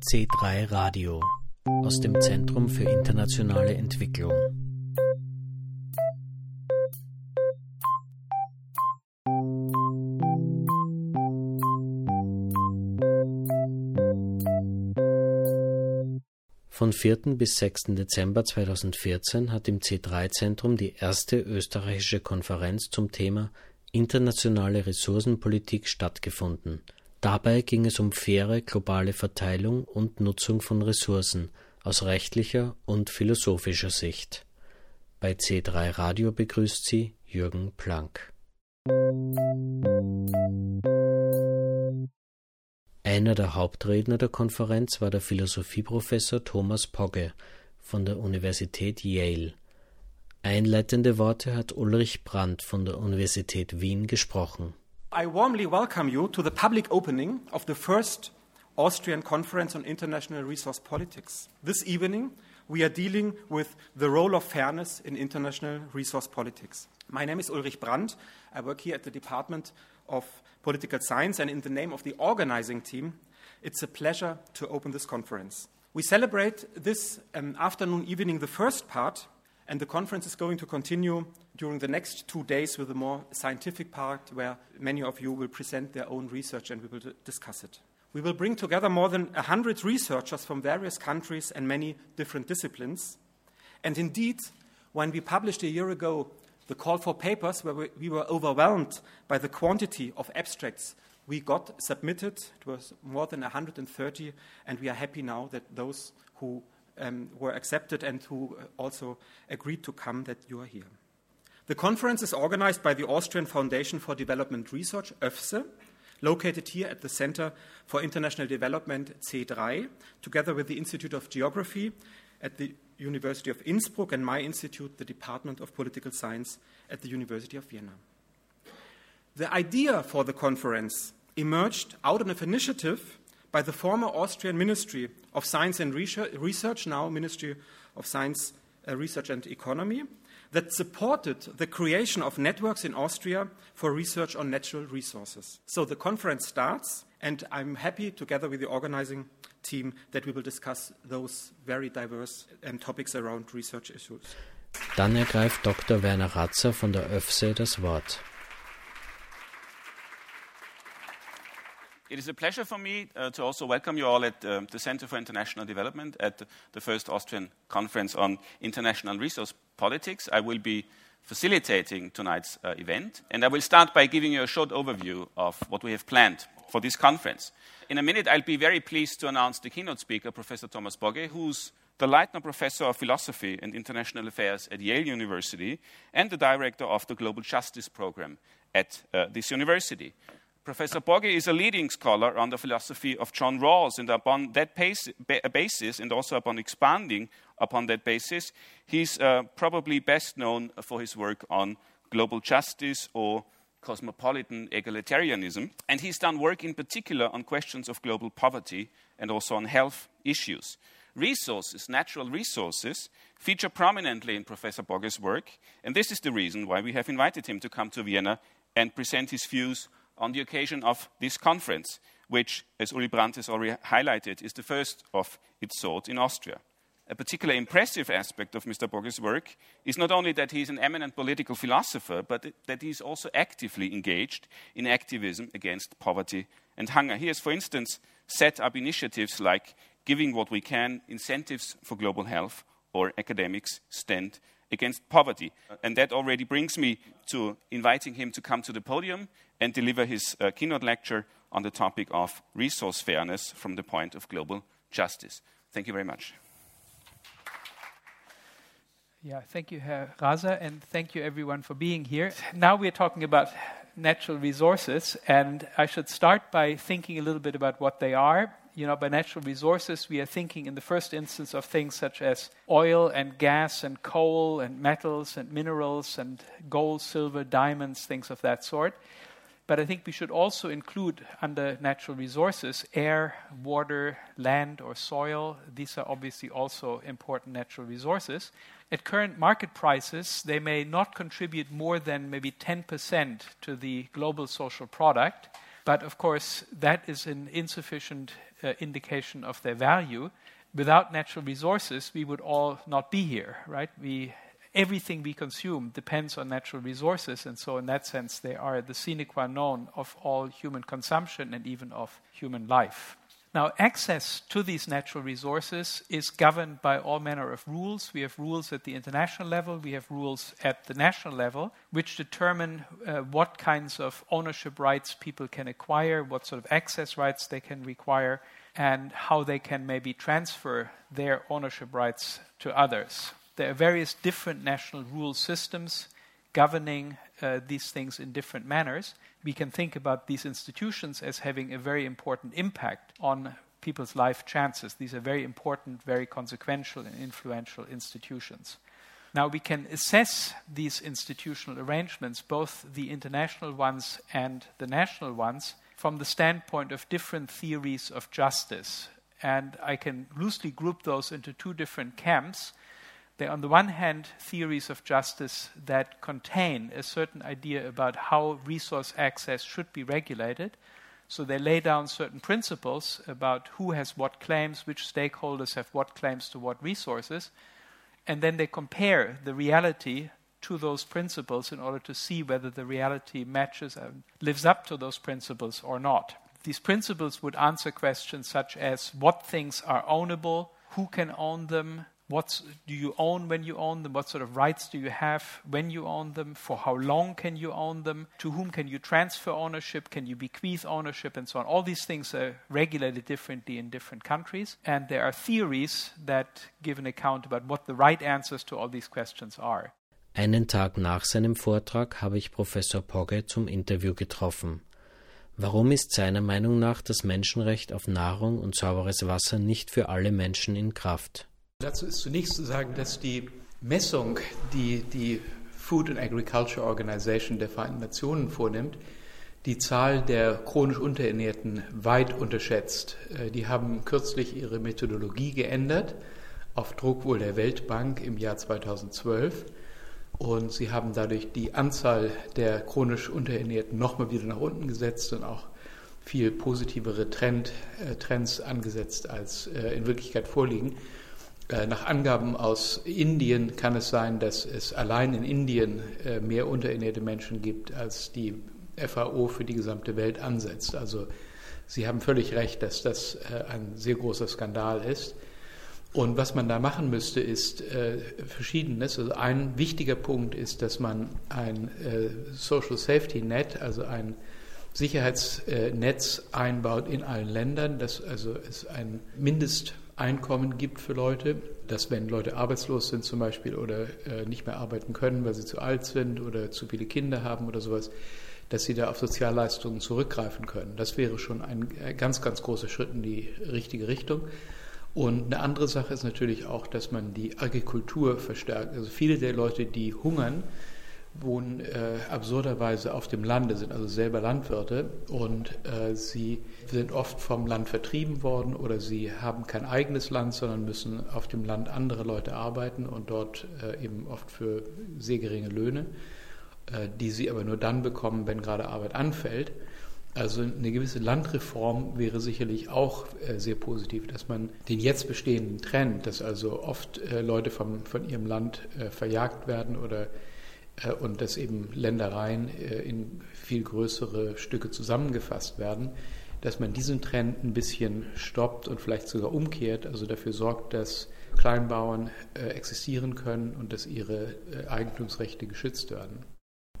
C3 Radio aus dem Zentrum für internationale Entwicklung. Von 4. bis 6. Dezember 2014 hat im C3-Zentrum die erste österreichische Konferenz zum Thema Internationale Ressourcenpolitik stattgefunden. Dabei ging es um faire globale Verteilung und Nutzung von Ressourcen aus rechtlicher und philosophischer Sicht. Bei C3 Radio begrüßt sie Jürgen Planck. Einer der Hauptredner der Konferenz war der Philosophieprofessor Thomas Pogge von der Universität Yale. Einleitende Worte hat Ulrich Brandt von der Universität Wien gesprochen. I warmly welcome you to the public opening of the first Austrian Conference on International Resource Politics. This evening, we are dealing with the role of fairness in international resource politics. My name is Ulrich Brandt. I work here at the Department of Political Science, and in the name of the organizing team, it's a pleasure to open this conference. We celebrate this um, afternoon, evening, the first part, and the conference is going to continue during the next two days with a more scientific part where many of you will present their own research and we will discuss it. We will bring together more than 100 researchers from various countries and many different disciplines. And indeed, when we published a year ago the call for papers, where we, we were overwhelmed by the quantity of abstracts we got submitted. It was more than 130, and we are happy now that those who um, were accepted and who also agreed to come, that you are here. The conference is organized by the Austrian Foundation for Development Research, ÖFSE, located here at the Center for International Development, C3, together with the Institute of Geography at the University of Innsbruck and my institute, the Department of Political Science at the University of Vienna. The idea for the conference emerged out of an initiative by the former Austrian Ministry of Science and Research, now Ministry of Science, uh, Research and Economy, that supported the creation of networks in Austria for research on natural resources. So the conference starts, and I'm happy, together with the organizing team that we will discuss those very diverse um, topics around research issues. Dann ergreift Dr. Werner Ratzer von der ÖFSE das Wort. It is a pleasure for me uh, to also welcome you all at uh, the Center for International Development at the first Austrian Conference on International Resource Politics. I will be facilitating tonight's uh, event, and I will start by giving you a short overview of what we have planned for this conference. In a minute, I'll be very pleased to announce the keynote speaker, Professor Thomas Bogge, who's the Leitner Professor of Philosophy and International Affairs at Yale University and the director of the Global Justice Program at uh, this university. Professor Bogge is a leading scholar on the philosophy of John Rawls, and upon that basis, and also upon expanding upon that basis, he's uh, probably best known for his work on global justice or cosmopolitan egalitarianism. And he's done work in particular on questions of global poverty and also on health issues. Resources, natural resources, feature prominently in Professor Bogge's work, and this is the reason why we have invited him to come to Vienna and present his views on the occasion of this conference, which, as Uli Brandt has already highlighted, is the first of its sort in Austria. A particularly impressive aspect of Mr. Bogge's work is not only that he is an eminent political philosopher, but that he is also actively engaged in activism against poverty and hunger. He has, for instance, set up initiatives like giving what we can, incentives for global health, or academics stand against poverty. And that already brings me to inviting him to come to the podium and deliver his uh, keynote lecture on the topic of resource fairness from the point of global justice. Thank you very much. Yeah, thank you, Herr Raza, and thank you everyone for being here. Now we're talking about natural resources, and I should start by thinking a little bit about what they are you know, by natural resources, we are thinking in the first instance of things such as oil and gas and coal and metals and minerals and gold, silver, diamonds, things of that sort. But I think we should also include under natural resources air, water, land, or soil. These are obviously also important natural resources. At current market prices, they may not contribute more than maybe 10% to the global social product But of course, that is an insufficient uh, indication of their value. Without natural resources, we would all not be here, right? We, everything we consume depends on natural resources, and so in that sense, they are the sine qua non of all human consumption and even of human life. Now, access to these natural resources is governed by all manner of rules. We have rules at the international level, we have rules at the national level, which determine uh, what kinds of ownership rights people can acquire, what sort of access rights they can require, and how they can maybe transfer their ownership rights to others. There are various different national rule systems governing uh, these things in different manners we can think about these institutions as having a very important impact on people's life chances. These are very important, very consequential, and influential institutions. Now, we can assess these institutional arrangements, both the international ones and the national ones, from the standpoint of different theories of justice. And I can loosely group those into two different camps. They're, on the one hand, theories of justice that contain a certain idea about how resource access should be regulated. So they lay down certain principles about who has what claims, which stakeholders have what claims to what resources, and then they compare the reality to those principles in order to see whether the reality matches and lives up to those principles or not. These principles would answer questions such as what things are ownable, who can own them, what do you own when you own them? What sort of rights do you have when you own them? For how long can you own them? To whom can you transfer ownership? Can you bequeath ownership? And so on. All these things are regulated differently in different countries. And there are theories that give an account about what the right answers to all these questions are. Einen Tag nach seinem Vortrag habe ich Professor Pogge zum Interview getroffen. Warum ist seiner Meinung nach das Menschenrecht auf Nahrung und sauberes Wasser nicht für alle Menschen in Kraft? Dazu ist zunächst zu sagen, dass die Messung, die die Food and Agriculture Organization der Vereinten Nationen vornimmt, die Zahl der chronisch Unterernährten weit unterschätzt. Äh, die haben kürzlich ihre Methodologie geändert, auf Druck wohl der Weltbank im Jahr 2012. Und sie haben dadurch die Anzahl der chronisch Unterernährten nochmal wieder nach unten gesetzt und auch viel positivere Trend, äh, Trends angesetzt, als äh, in Wirklichkeit vorliegen. Äh, nach Angaben aus Indien kann es sein, dass es allein in Indien äh, mehr unterernährte Menschen gibt, als die FAO für die gesamte Welt ansetzt. Also Sie haben völlig recht, dass das äh, ein sehr großer Skandal ist. Und was man da machen müsste, ist Verschiedenes. Also ein wichtiger Punkt ist, dass man ein Social Safety Net, also ein Sicherheitsnetz einbaut in allen Ländern, dass also es ein Mindest Einkommen gibt für Leute, dass wenn Leute arbeitslos sind zum Beispiel oder äh, nicht mehr arbeiten können, weil sie zu alt sind oder zu viele Kinder haben oder sowas, dass sie da auf Sozialleistungen zurückgreifen können. Das wäre schon ein äh, ganz, ganz großer Schritt in die richtige Richtung. Und eine andere Sache ist natürlich auch, dass man die Agrikultur verstärkt. Also viele der Leute, die hungern, wohnen äh, absurderweise auf dem Lande, sind also selber Landwirte und äh, sie sind oft vom Land vertrieben worden oder sie haben kein eigenes Land, sondern müssen auf dem Land andere Leute arbeiten und dort äh, eben oft für sehr geringe Löhne, äh, die sie aber nur dann bekommen, wenn gerade Arbeit anfällt. Also eine gewisse Landreform wäre sicherlich auch äh, sehr positiv, dass man den jetzt bestehenden Trend, dass also oft äh, Leute vom, von ihrem Land verjagt werden oder und dass eben Ländereien äh, in viel größere Stücke zusammengefasst werden, dass man diesen Trend ein bisschen stoppt und vielleicht sogar umkehrt, also dafür sorgt, dass Kleinbauern äh, existieren können und dass ihre Eigentumsrechte geschützt werden.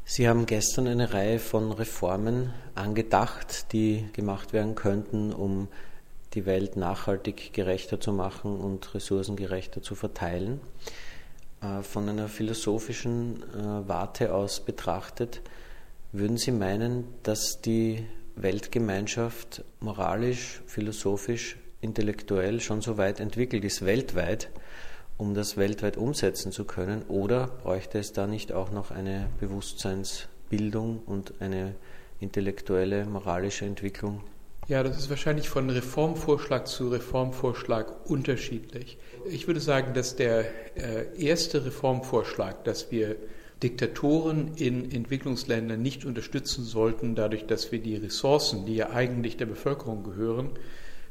Sie haben gestern eine Reihe von Reformen angedacht, die gemacht werden könnten, um die Welt nachhaltig gerechter zu machen und ressourcengerechter zu verteilen. Äh, von einer philosophischen äh, Warte aus betrachtet, würden Sie meinen, dass die Weltgemeinschaft moralisch, philosophisch, intellektuell schon so weit entwickelt ist, weltweit, um das weltweit umsetzen zu können? Oder bräuchte es da nicht auch noch eine Bewusstseinsbildung und eine intellektuelle, moralische Entwicklung ja, das ist wahrscheinlich von Reformvorschlag zu Reformvorschlag unterschiedlich. Ich würde sagen, dass der äh, erste Reformvorschlag, dass wir Diktatoren in Entwicklungsländern nicht unterstützen sollten, dadurch, dass wir die Ressourcen, die ja eigentlich der Bevölkerung gehören,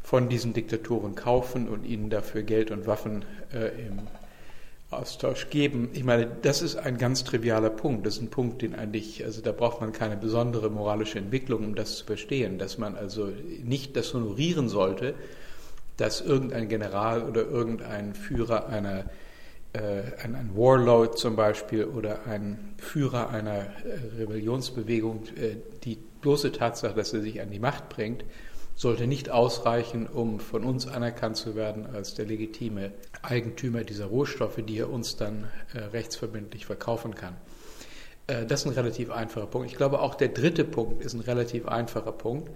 von diesen Diktatoren kaufen und ihnen dafür Geld und Waffen äh, im Austausch geben. Ich meine, das ist ein ganz trivialer Punkt. Das ist ein Punkt, den eigentlich, also da braucht man keine besondere moralische Entwicklung, um das zu verstehen, dass man also nicht das honorieren sollte, dass irgendein General oder irgendein Führer einer äh, ein, ein, Warlord zum Beispiel oder ein Führer einer äh, Rebellionsbewegung, äh, die bloße Tatsache, dass er sich an die Macht bringt, sollte nicht ausreichen, um von uns anerkannt zu werden als der legitime Eigentümer dieser Rohstoffe, die er uns dann äh, rechtsverbindlich verkaufen kann. Äh, das ist ein relativ einfacher Punkt. Ich glaube, auch der dritte Punkt ist ein relativ einfacher Punkt,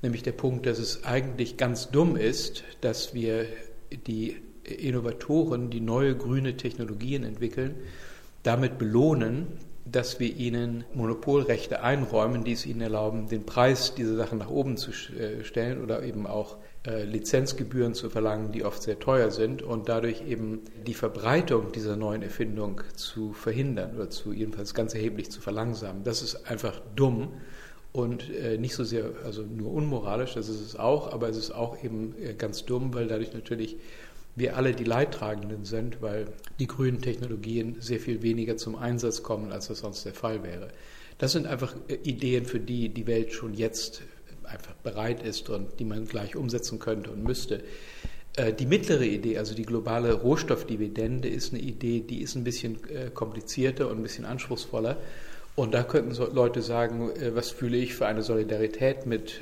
nämlich der Punkt, dass es eigentlich ganz dumm ist, dass wir die Innovatoren, die neue grüne Technologien entwickeln, damit belohnen, dass wir ihnen Monopolrechte einräumen, die es ihnen erlauben, den Preis dieser Sachen nach oben zu äh, stellen oder eben auch äh, Lizenzgebühren zu verlangen, die oft sehr teuer sind und dadurch eben die Verbreitung dieser neuen Erfindung zu verhindern oder zu jedenfalls ganz erheblich zu verlangsamen. Das ist einfach dumm und äh, nicht so sehr, also nur unmoralisch, das ist es auch, aber es ist auch eben ganz dumm, weil dadurch natürlich wir alle die Leidtragenden sind, weil die grünen Technologien sehr viel weniger zum Einsatz kommen, als das sonst der Fall wäre. Das sind einfach äh, Ideen, für die die Welt schon jetzt einfach bereit ist und die man gleich umsetzen könnte und müsste. Äh, die mittlere Idee, also die globale Rohstoffdividende, ist eine Idee, die ist ein bisschen äh, komplizierter und ein bisschen anspruchsvoller. Und da könnten Leute sagen, was fühle ich für eine Solidarität mit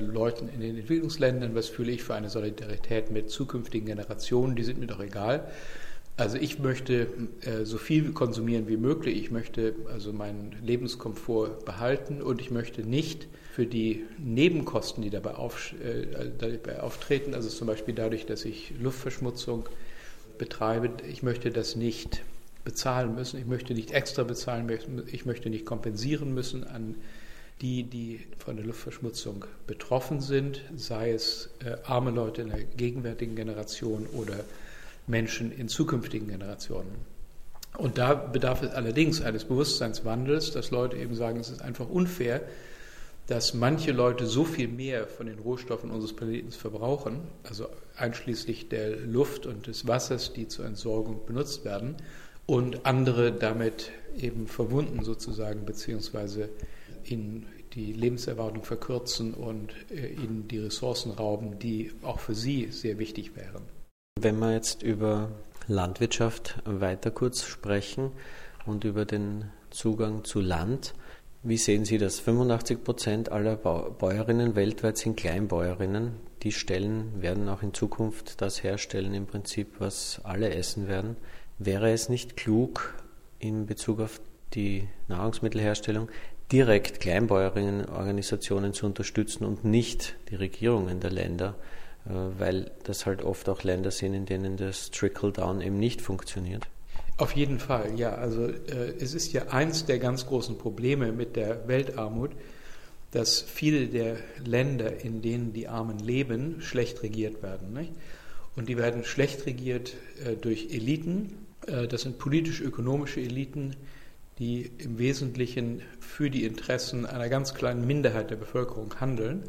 Leuten in den Entwicklungsländern, was fühle ich für eine Solidarität mit zukünftigen Generationen, die sind mir doch egal. Also ich möchte äh, so viel konsumieren wie möglich, ich möchte also meinen Lebenskomfort behalten und ich möchte nicht für die Nebenkosten, die dabei, auf, äh, dabei auftreten, also zum Beispiel dadurch, dass ich Luftverschmutzung betreibe, ich möchte das nicht bezahlen müssen, ich möchte nicht extra bezahlen, ich möchte nicht kompensieren müssen an die, die von der Luftverschmutzung betroffen sind, sei es äh, arme Leute in der gegenwärtigen Generation oder Menschen in zukünftigen Generationen. Und da bedarf es allerdings eines Bewusstseinswandels, dass Leute eben sagen, es ist einfach unfair, dass manche Leute so viel mehr von den Rohstoffen unseres Planeten verbrauchen, also einschließlich der Luft und des Wassers, die zur Entsorgung benutzt werden, und andere damit eben verwunden sozusagen, beziehungsweise ihnen die Lebenserwartung verkürzen und äh, ihnen die Ressourcen rauben, die auch für sie sehr wichtig wären. Wenn wir jetzt über Landwirtschaft weiter kurz sprechen und über den Zugang zu Land, wie sehen Sie das? 85 Prozent aller Bäuerinnen weltweit sind Kleinbäuerinnen. Die Stellen werden auch in Zukunft das herstellen, im Prinzip, was alle essen werden. Wäre es nicht klug, in Bezug auf die Nahrungsmittelherstellung direkt Kleinbäuerinnenorganisationen zu unterstützen und nicht die Regierungen der Länder, äh, weil das halt oft auch Länder sind, in denen das Trickle-Down eben nicht funktioniert. Auf jeden Fall, ja. Also äh, es ist ja eins der ganz großen Probleme mit der Weltarmut, dass viele der Länder, in denen die Armen leben, schlecht regiert werden. Nicht? Und die werden schlecht regiert äh, durch Eliten. Äh, das sind politisch-ökonomische Eliten, die im Wesentlichen für die Interessen einer ganz kleinen Minderheit der Bevölkerung handeln.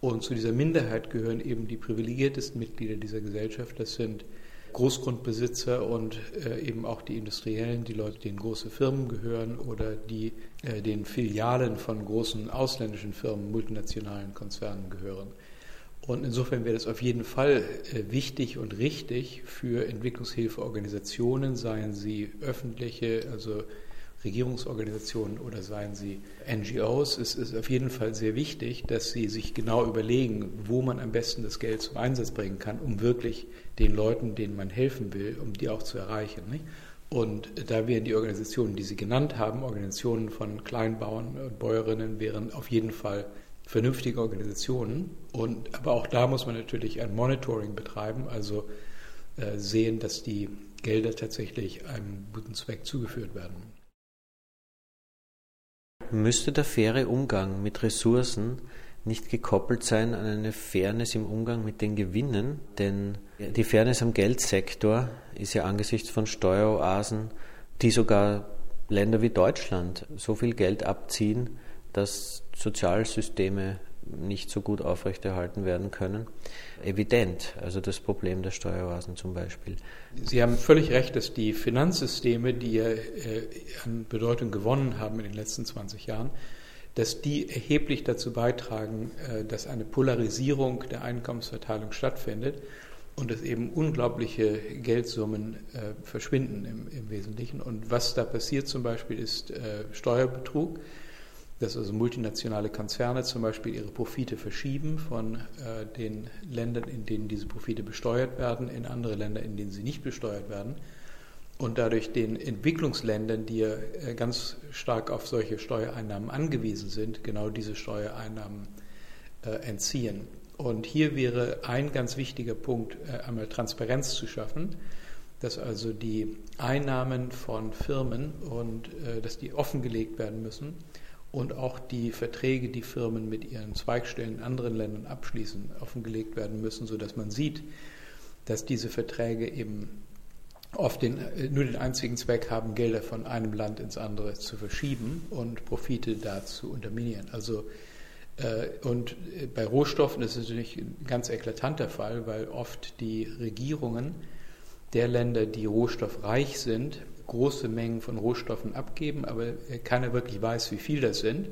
Und zu dieser Minderheit gehören eben die privilegiertesten Mitglieder dieser Gesellschaft. Das sind Großgrundbesitzer und äh, eben auch die Industriellen, die Leute, denen große Firmen gehören oder die äh, den Filialen von großen ausländischen Firmen, multinationalen Konzernen gehören. Und insofern wäre es auf jeden Fall äh, wichtig und richtig für Entwicklungshilfeorganisationen, seien sie öffentliche, also Regierungsorganisationen oder seien sie NGOs, es ist auf jeden Fall sehr wichtig, dass sie sich genau überlegen, wo man am besten das Geld zum Einsatz bringen kann, um wirklich den Leuten, denen man helfen will, um die auch zu erreichen. Nicht? Und da wären die Organisationen, die Sie genannt haben, Organisationen von Kleinbauern und Bäuerinnen, wären auf jeden Fall vernünftige Organisationen. Und, aber auch da muss man natürlich ein Monitoring betreiben, also äh, sehen, dass die Gelder tatsächlich einem guten Zweck zugeführt werden. Müsste der faire Umgang mit Ressourcen nicht gekoppelt sein an eine Fairness im Umgang mit den Gewinnen? Denn die Fairness am Geldsektor ist ja angesichts von Steueroasen, die sogar Länder wie Deutschland so viel Geld abziehen, dass Sozialsysteme nicht so gut aufrechterhalten werden können. Evident, also das Problem der Steueroasen zum Beispiel. Sie haben völlig recht, dass die Finanzsysteme, die ja äh, an Bedeutung gewonnen haben in den letzten 20 Jahren, dass die erheblich dazu beitragen, äh, dass eine Polarisierung der Einkommensverteilung stattfindet und dass eben unglaubliche Geldsummen äh, verschwinden im, im, Wesentlichen. Und was da passiert zum Beispiel ist Steuerbetrug, dass also multinationale Konzerne zum Beispiel ihre Profite verschieben von äh, den Ländern, in denen diese Profite besteuert werden, in andere Länder, in denen sie nicht besteuert werden. Und dadurch den Entwicklungsländern, die ja äh, ganz stark auf solche Steuereinnahmen angewiesen sind, genau diese Steuereinnahmen äh, entziehen. Und hier wäre ein ganz wichtiger Punkt, äh, einmal Transparenz zu schaffen, dass also die Einnahmen von Firmen und äh, dass die offengelegt werden müssen und auch die Verträge, die Firmen mit ihren Zweigstellen in anderen Ländern abschließen, offengelegt werden müssen, sodass man sieht, dass diese Verträge eben oft den, nur den einzigen Zweck haben, Gelder von einem Land ins andere zu verschieben und Profite da zu unterminieren. Also äh, und bei Rohstoffen ist es natürlich ein ganz eklatanter Fall, weil oft die Regierungen der Länder, die rohstoffreich sind, große Mengen von Rohstoffen abgeben, aber keiner wirklich weiß, wie viel das sind.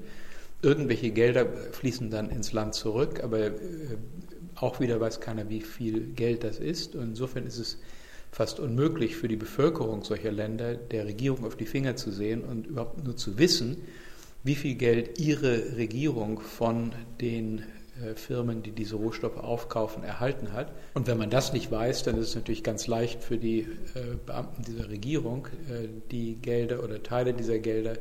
Irgendwelche Gelder fließen dann ins Land zurück, aber auch wieder weiß keiner, wie viel Geld das ist. Und insofern ist es fast unmöglich für die Bevölkerung solcher Länder, der Regierung auf die Finger zu sehen und überhaupt nur zu wissen, wie viel Geld ihre Regierung von den äh, Firmen, die diese Rohstoffe aufkaufen, erhalten hat. Und wenn man das nicht weiß, dann ist es natürlich ganz leicht für die äh, Beamten dieser Regierung, äh, die Gelder oder Teile dieser Gelder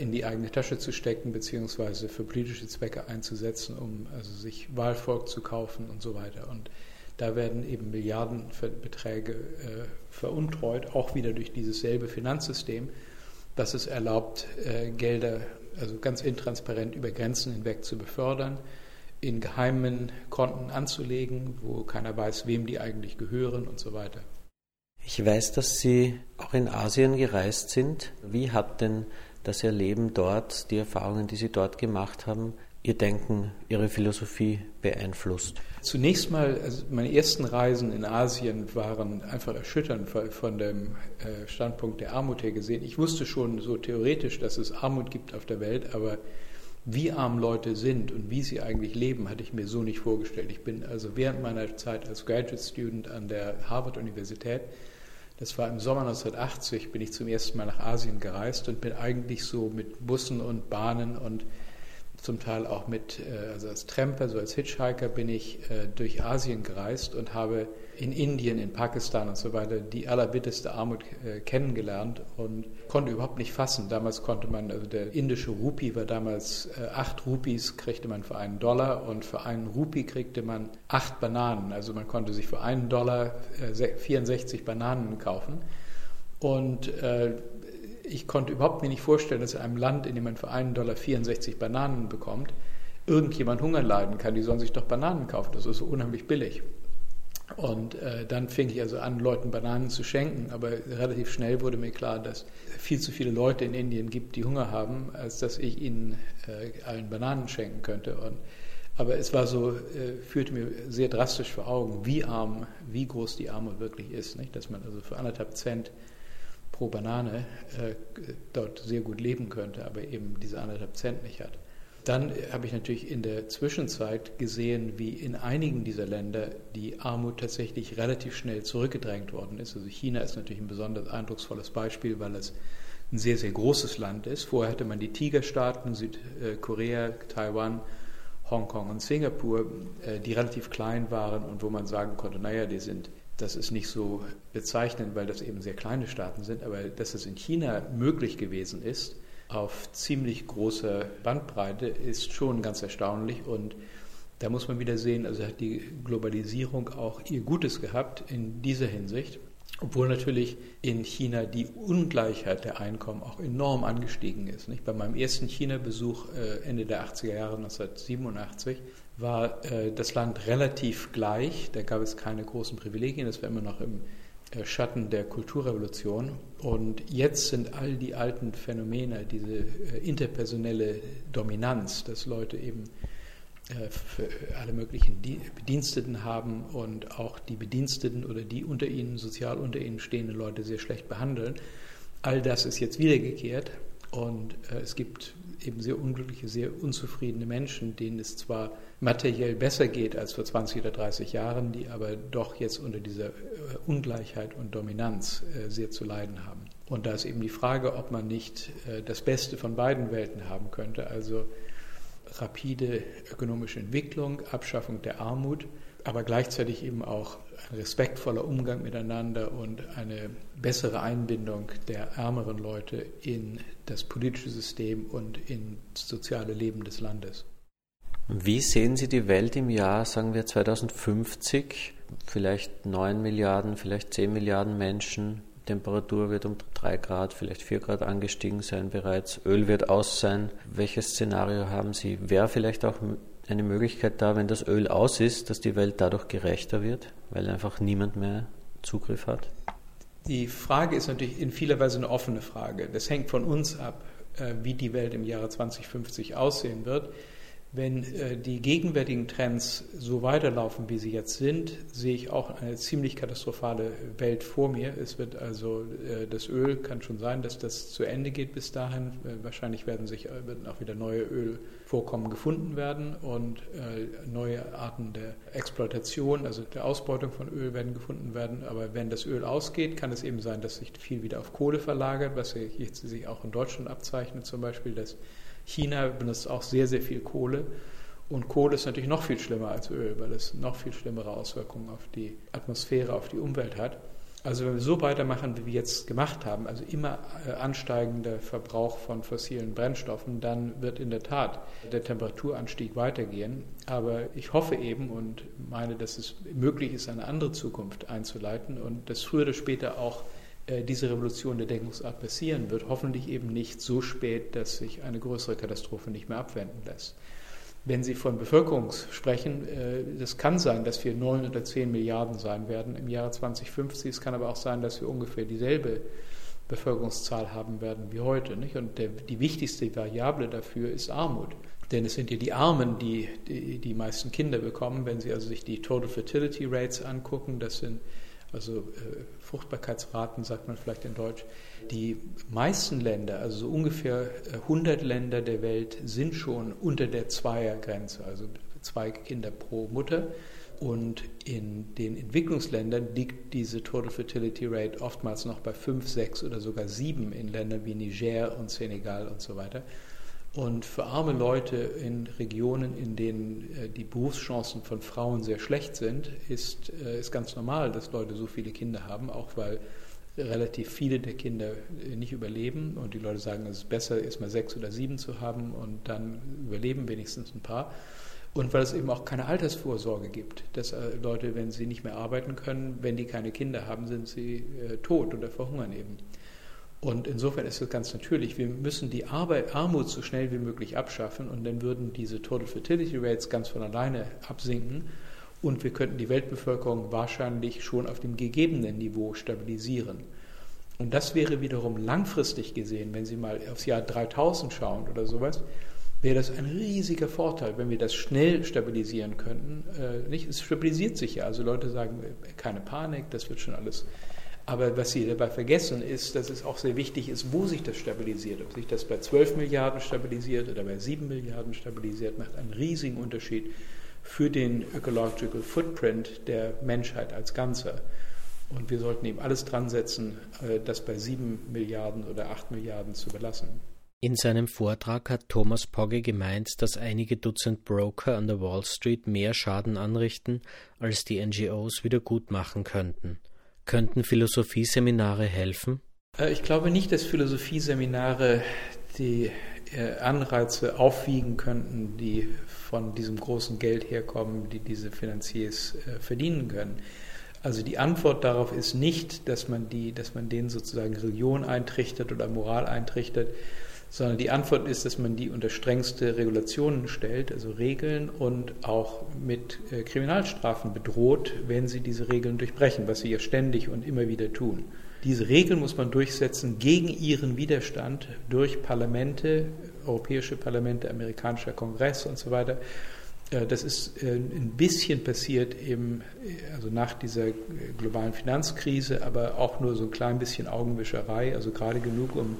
in die eigene Tasche zu stecken, beziehungsweise für politische Zwecke einzusetzen, um also sich Wahlvolk zu kaufen und so weiter. Und da werden eben Milliardenbeträge veruntreut, auch wieder durch dieses selbe Finanzsystem dass es erlaubt, äh, Gelder also ganz intransparent über Grenzen hinweg zu befördern, in geheimen Konten anzulegen, wo keiner weiß, wem die eigentlich gehören und so weiter. Ich weiß, dass Sie auch in Asien gereist sind. Wie hat denn das Erleben dort, die Erfahrungen, die Sie dort gemacht haben, Ihr Denken, Ihre Philosophie beeinflusst? Zunächst mal, also meine ersten Reisen in Asien waren einfach erschütternd von dem äh, Standpunkt der Armut her gesehen. Ich wusste schon so theoretisch, dass es Armut gibt auf der Welt, aber wie arm Leute sind und wie sie eigentlich leben, hatte ich mir so nicht vorgestellt. Ich bin also während meiner Zeit als Graduate Student an der Harvard-Universität, das war im Sommer 1980, bin ich zum ersten Mal nach Asien gereist und bin eigentlich so mit Bussen und Bahnen und zum Teil auch mit, äh, also als Tramper, so als Hitchhiker bin ich äh, durch Asien gereist und habe in Indien, in Pakistan und so weiter die allerbitteste Armut äh, kennengelernt und konnte überhaupt nicht fassen. Damals konnte man, also der indische Rupie war damals acht Rupies, kriegte man für einen Dollar und für einen Rupie kriegte man acht Bananen. Also man konnte sich für einen Dollar 64 Bananen kaufen. Und ich konnte überhaupt mir nicht vorstellen, dass in einem Land, in dem man für einen Dollar 64 Bananen bekommt, irgendjemand Hunger leiden kann. Die sollen sich doch Bananen kaufen. Das ist so unheimlich billig. Und äh, dann fing ich also an, Leuten Bananen zu schenken. Aber relativ schnell wurde mir klar, dass es viel zu viele Leute in Indien gibt, die Hunger haben, als dass ich ihnen äh, allen Bananen schenken könnte. Und, aber es war so, äh, führte mir sehr drastisch vor Augen, wie arm, wie groß die Armut wirklich ist. Nicht? Dass man also für anderthalb Cent pro Banane äh, dort sehr gut leben könnte, aber eben diese anderthalb Cent nicht hat. Dann habe ich natürlich in der Zwischenzeit gesehen, wie in einigen dieser Länder die Armut tatsächlich relativ schnell zurückgedrängt worden ist. Also China ist natürlich ein besonders eindrucksvolles Beispiel, weil es ein sehr, sehr großes Land ist. Vorher hatte man die Tigerstaaten, Südkorea, Taiwan, Hongkong und Singapur, äh, die relativ klein waren und wo man sagen konnte, naja, die sind das ist nicht so bezeichnend, weil das eben sehr kleine Staaten sind, aber dass es in China möglich gewesen ist, auf ziemlich großer Bandbreite, ist schon ganz erstaunlich. Und da muss man wieder sehen, also hat die Globalisierung auch ihr Gutes gehabt in dieser Hinsicht. Obwohl natürlich in China die Ungleichheit der Einkommen auch enorm angestiegen ist. Nicht? Bei meinem ersten China-Besuch äh, Ende der 80er Jahre 1987 war äh, das Land relativ gleich. Da gab es keine großen Privilegien. Das war immer noch im Schatten der Kulturrevolution. Und jetzt sind all die alten Phänomene, diese äh, interpersonelle Dominanz, dass Leute eben für alle möglichen Bediensteten haben und auch die Bediensteten oder die unter ihnen, sozial unter ihnen stehenden Leute sehr schlecht behandeln. All das ist jetzt wiedergekehrt und es gibt eben sehr unglückliche, sehr unzufriedene Menschen, denen es zwar materiell besser geht als vor 20 oder 30 Jahren, die aber doch jetzt unter dieser äh, Ungleichheit und Dominanz äh, sehr zu leiden haben. Und da ist eben die Frage, ob man nicht äh, das Beste von beiden Welten haben könnte, also rapide ökonomische Entwicklung, Abschaffung der Armut, aber gleichzeitig eben auch ein respektvoller Umgang miteinander und eine bessere Einbindung der ärmeren Leute in das politische System und ins soziale Leben des Landes. Wie sehen Sie die Welt im Jahr, sagen wir 2050? Vielleicht 9 Milliarden, vielleicht 10 Milliarden Menschen. Temperatur wird um 3 Grad, vielleicht 4 Grad angestiegen sein bereits. Öl wird aus sein. Welches Szenario haben Sie? Wäre vielleicht auch eine Möglichkeit da, wenn das Öl aus ist, dass die Welt dadurch gerechter wird, weil einfach niemand mehr Zugriff hat? Die Frage ist natürlich in vieler Weise eine offene Frage. Das hängt von uns ab, äh, wie die Welt im Jahre 2050 aussehen wird. Wenn äh, die gegenwärtigen Trends so weiterlaufen, wie sie jetzt sind, sehe ich auch eine ziemlich katastrophale Welt vor mir. Es wird also äh, das Öl kann schon sein, dass das zu Ende geht bis dahin. Äh, wahrscheinlich werden sich auch wieder neue Ölvorkommen gefunden werden und neue Arten der Exploitation, also der Ausbeutung von Öl werden gefunden werden. Aber wenn das Öl ausgeht, kann es eben sein, dass sich viel wieder auf Kohle verlagert, was sich auch in Deutschland abzeichnet, zum Beispiel, dass China benutzt auch sehr, sehr viel Kohle. Und Kohle ist natürlich noch viel schlimmer als Öl, weil es noch viel schlimmere Auswirkungen auf die Atmosphäre, auf die Umwelt hat. Also wenn wir so weitermachen, wie wir jetzt gemacht haben, also immer äh, ansteigender Verbrauch von fossilen Brennstoffen, dann wird in der Tat der Temperaturanstieg weitergehen. Aber ich hoffe eben und meine, dass es möglich ist, eine andere Zukunft einzuleiten und dass früher oder später auch diese Revolution der Denkungsart passieren wird, hoffentlich eben nicht so spät, dass sich eine größere Katastrophe nicht mehr abwenden lässt. Wenn Sie von Bevölkerung sprechen, äh, das kann sein, dass wir neun oder zehn Milliarden sein werden im Jahre 2050. Es kann aber auch sein, dass wir ungefähr dieselbe Bevölkerungszahl haben werden wie heute. Nicht? Und der, die wichtigste Variable dafür ist Armut. Denn es sind ja die Armen, die, die die meisten Kinder bekommen. Wenn Sie also sich die Total Fertility Rates angucken, das sind also äh, Fruchtbarkeitsraten sagt man vielleicht in Deutsch. Die meisten Länder, also so ungefähr 100 äh, Länder der Welt, sind schon unter der Zweiergrenze, also zwei Kinder pro Mutter. Und in den Entwicklungsländern liegt diese Total Fertility Rate oftmals noch bei 5, 6 oder sogar 7 in Ländern wie Niger und Senegal und so weiter. Und für arme Leute in Regionen, in denen äh, die Berufschancen von Frauen sehr schlecht sind, ist, äh, ist ganz normal, dass Leute so viele Kinder haben, auch weil relativ viele der Kinder äh, nicht überleben und die Leute sagen, es ist besser, erst mal sechs oder sieben zu haben und dann überleben wenigstens ein paar. Und weil es eben auch keine Altersvorsorge gibt, dass Leute, wenn sie nicht mehr arbeiten können, wenn die keine Kinder haben, sind sie tot oder verhungern eben. Und insofern ist es ganz natürlich, wir müssen die Arbeit, Armut so schnell wie möglich abschaffen und dann würden diese Total Fertility Rates ganz von alleine absinken und wir könnten die Weltbevölkerung wahrscheinlich schon auf dem gegebenen Niveau stabilisieren. Und das wäre wiederum langfristig gesehen, wenn Sie mal aufs Jahr 3000 schauen oder sowas, wäre das ein riesiger Vorteil, wenn wir das schnell stabilisieren könnten. Äh, nicht, es stabilisiert sich ja, also Leute sagen, keine Panik, das wird schon alles aber was Sie dabei vergessen ist, dass es auch sehr wichtig ist, wo sich das stabilisiert. Ob sich das bei 12 Milliarden stabilisiert oder bei 7 Milliarden stabilisiert, macht einen riesigen Unterschied für den Ecological Footprint der Menschheit als Ganzer. Und wir sollten eben alles dran setzen, äh, das bei 7 Milliarden oder 8 Milliarden zu belassen. In seinem Vortrag hat Thomas Pogge gemeint, dass einige Dutzend Broker an der Wall Street mehr Schaden anrichten, als die NGOs wieder gut machen könnten. Könnten Philosophieseminare helfen? Äh, ich glaube nicht, dass Philosophieseminare die äh, Anreize aufwiegen könnten, die von diesem großen Geld herkommen, die diese Finanziers äh, verdienen können. Also die Antwort darauf ist nicht, dass man, die, dass man denen sozusagen Religion eintrichtert oder Moral eintrichtert, sondern die Antwort ist, dass man die unter strengste Regulationen stellt, also Regeln und auch mit äh, Kriminalstrafen bedroht, wenn sie diese Regeln durchbrechen, was sie ja ständig und immer wieder tun. Diese Regeln muss man durchsetzen gegen ihren Widerstand durch Parlamente, europäische Parlamente, amerikanischer Kongress und so weiter. Äh, das ist äh, ein bisschen passiert eben, also nach dieser globalen Finanzkrise, aber auch nur so ein klein bisschen Augenwischerei, also gerade genug, um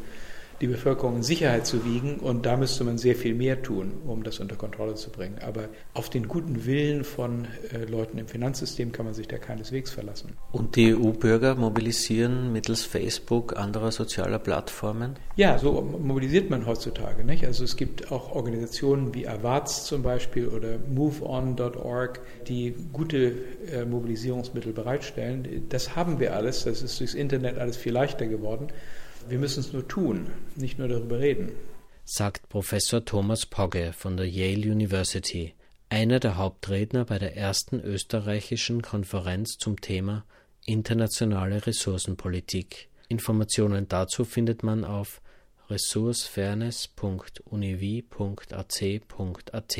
die Bevölkerung in Sicherheit zu wiegen. Und da müsste man sehr viel mehr tun, um das unter Kontrolle zu bringen. Aber auf den guten Willen von äh, Leuten im Finanzsystem kann man sich da keineswegs verlassen. Und die EU-Bürger mobilisieren mittels Facebook, anderer sozialer Plattformen? Ja, so mobilisiert man heutzutage. Nicht? Also es gibt auch Organisationen wie Avaz zum Beispiel oder MoveOn.org, die gute äh, Mobilisierungsmittel bereitstellen. Das haben wir alles. Das ist durchs Internet alles viel leichter geworden. Wir müssen es nur tun, nicht nur darüber reden. Sagt Professor Thomas Pogge von der Yale University, einer der Hauptredner bei der ersten österreichischen Konferenz zum Thema internationale Ressourcenpolitik. Informationen dazu findet man auf ressourcefairness.univi.ac.at.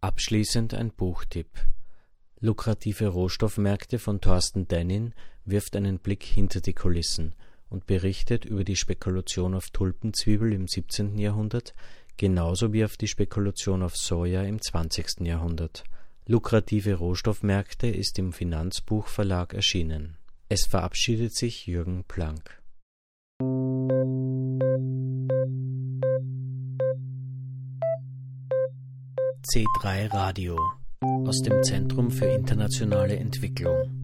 Abschließend ein Buchtipp. Lukrative Rohstoffmärkte von Thorsten Dennin wirft einen Blick hinter die Kulissen und berichtet über die Spekulation auf Tulpenzwiebel im 17. Jahrhundert genauso wie auf die Spekulation auf Soja im 20. Jahrhundert. Lukrative Rohstoffmärkte ist im Finanzbuchverlag erschienen. Es verabschiedet sich Jürgen Planck. C3 Radio aus dem Zentrum für internationale Entwicklung.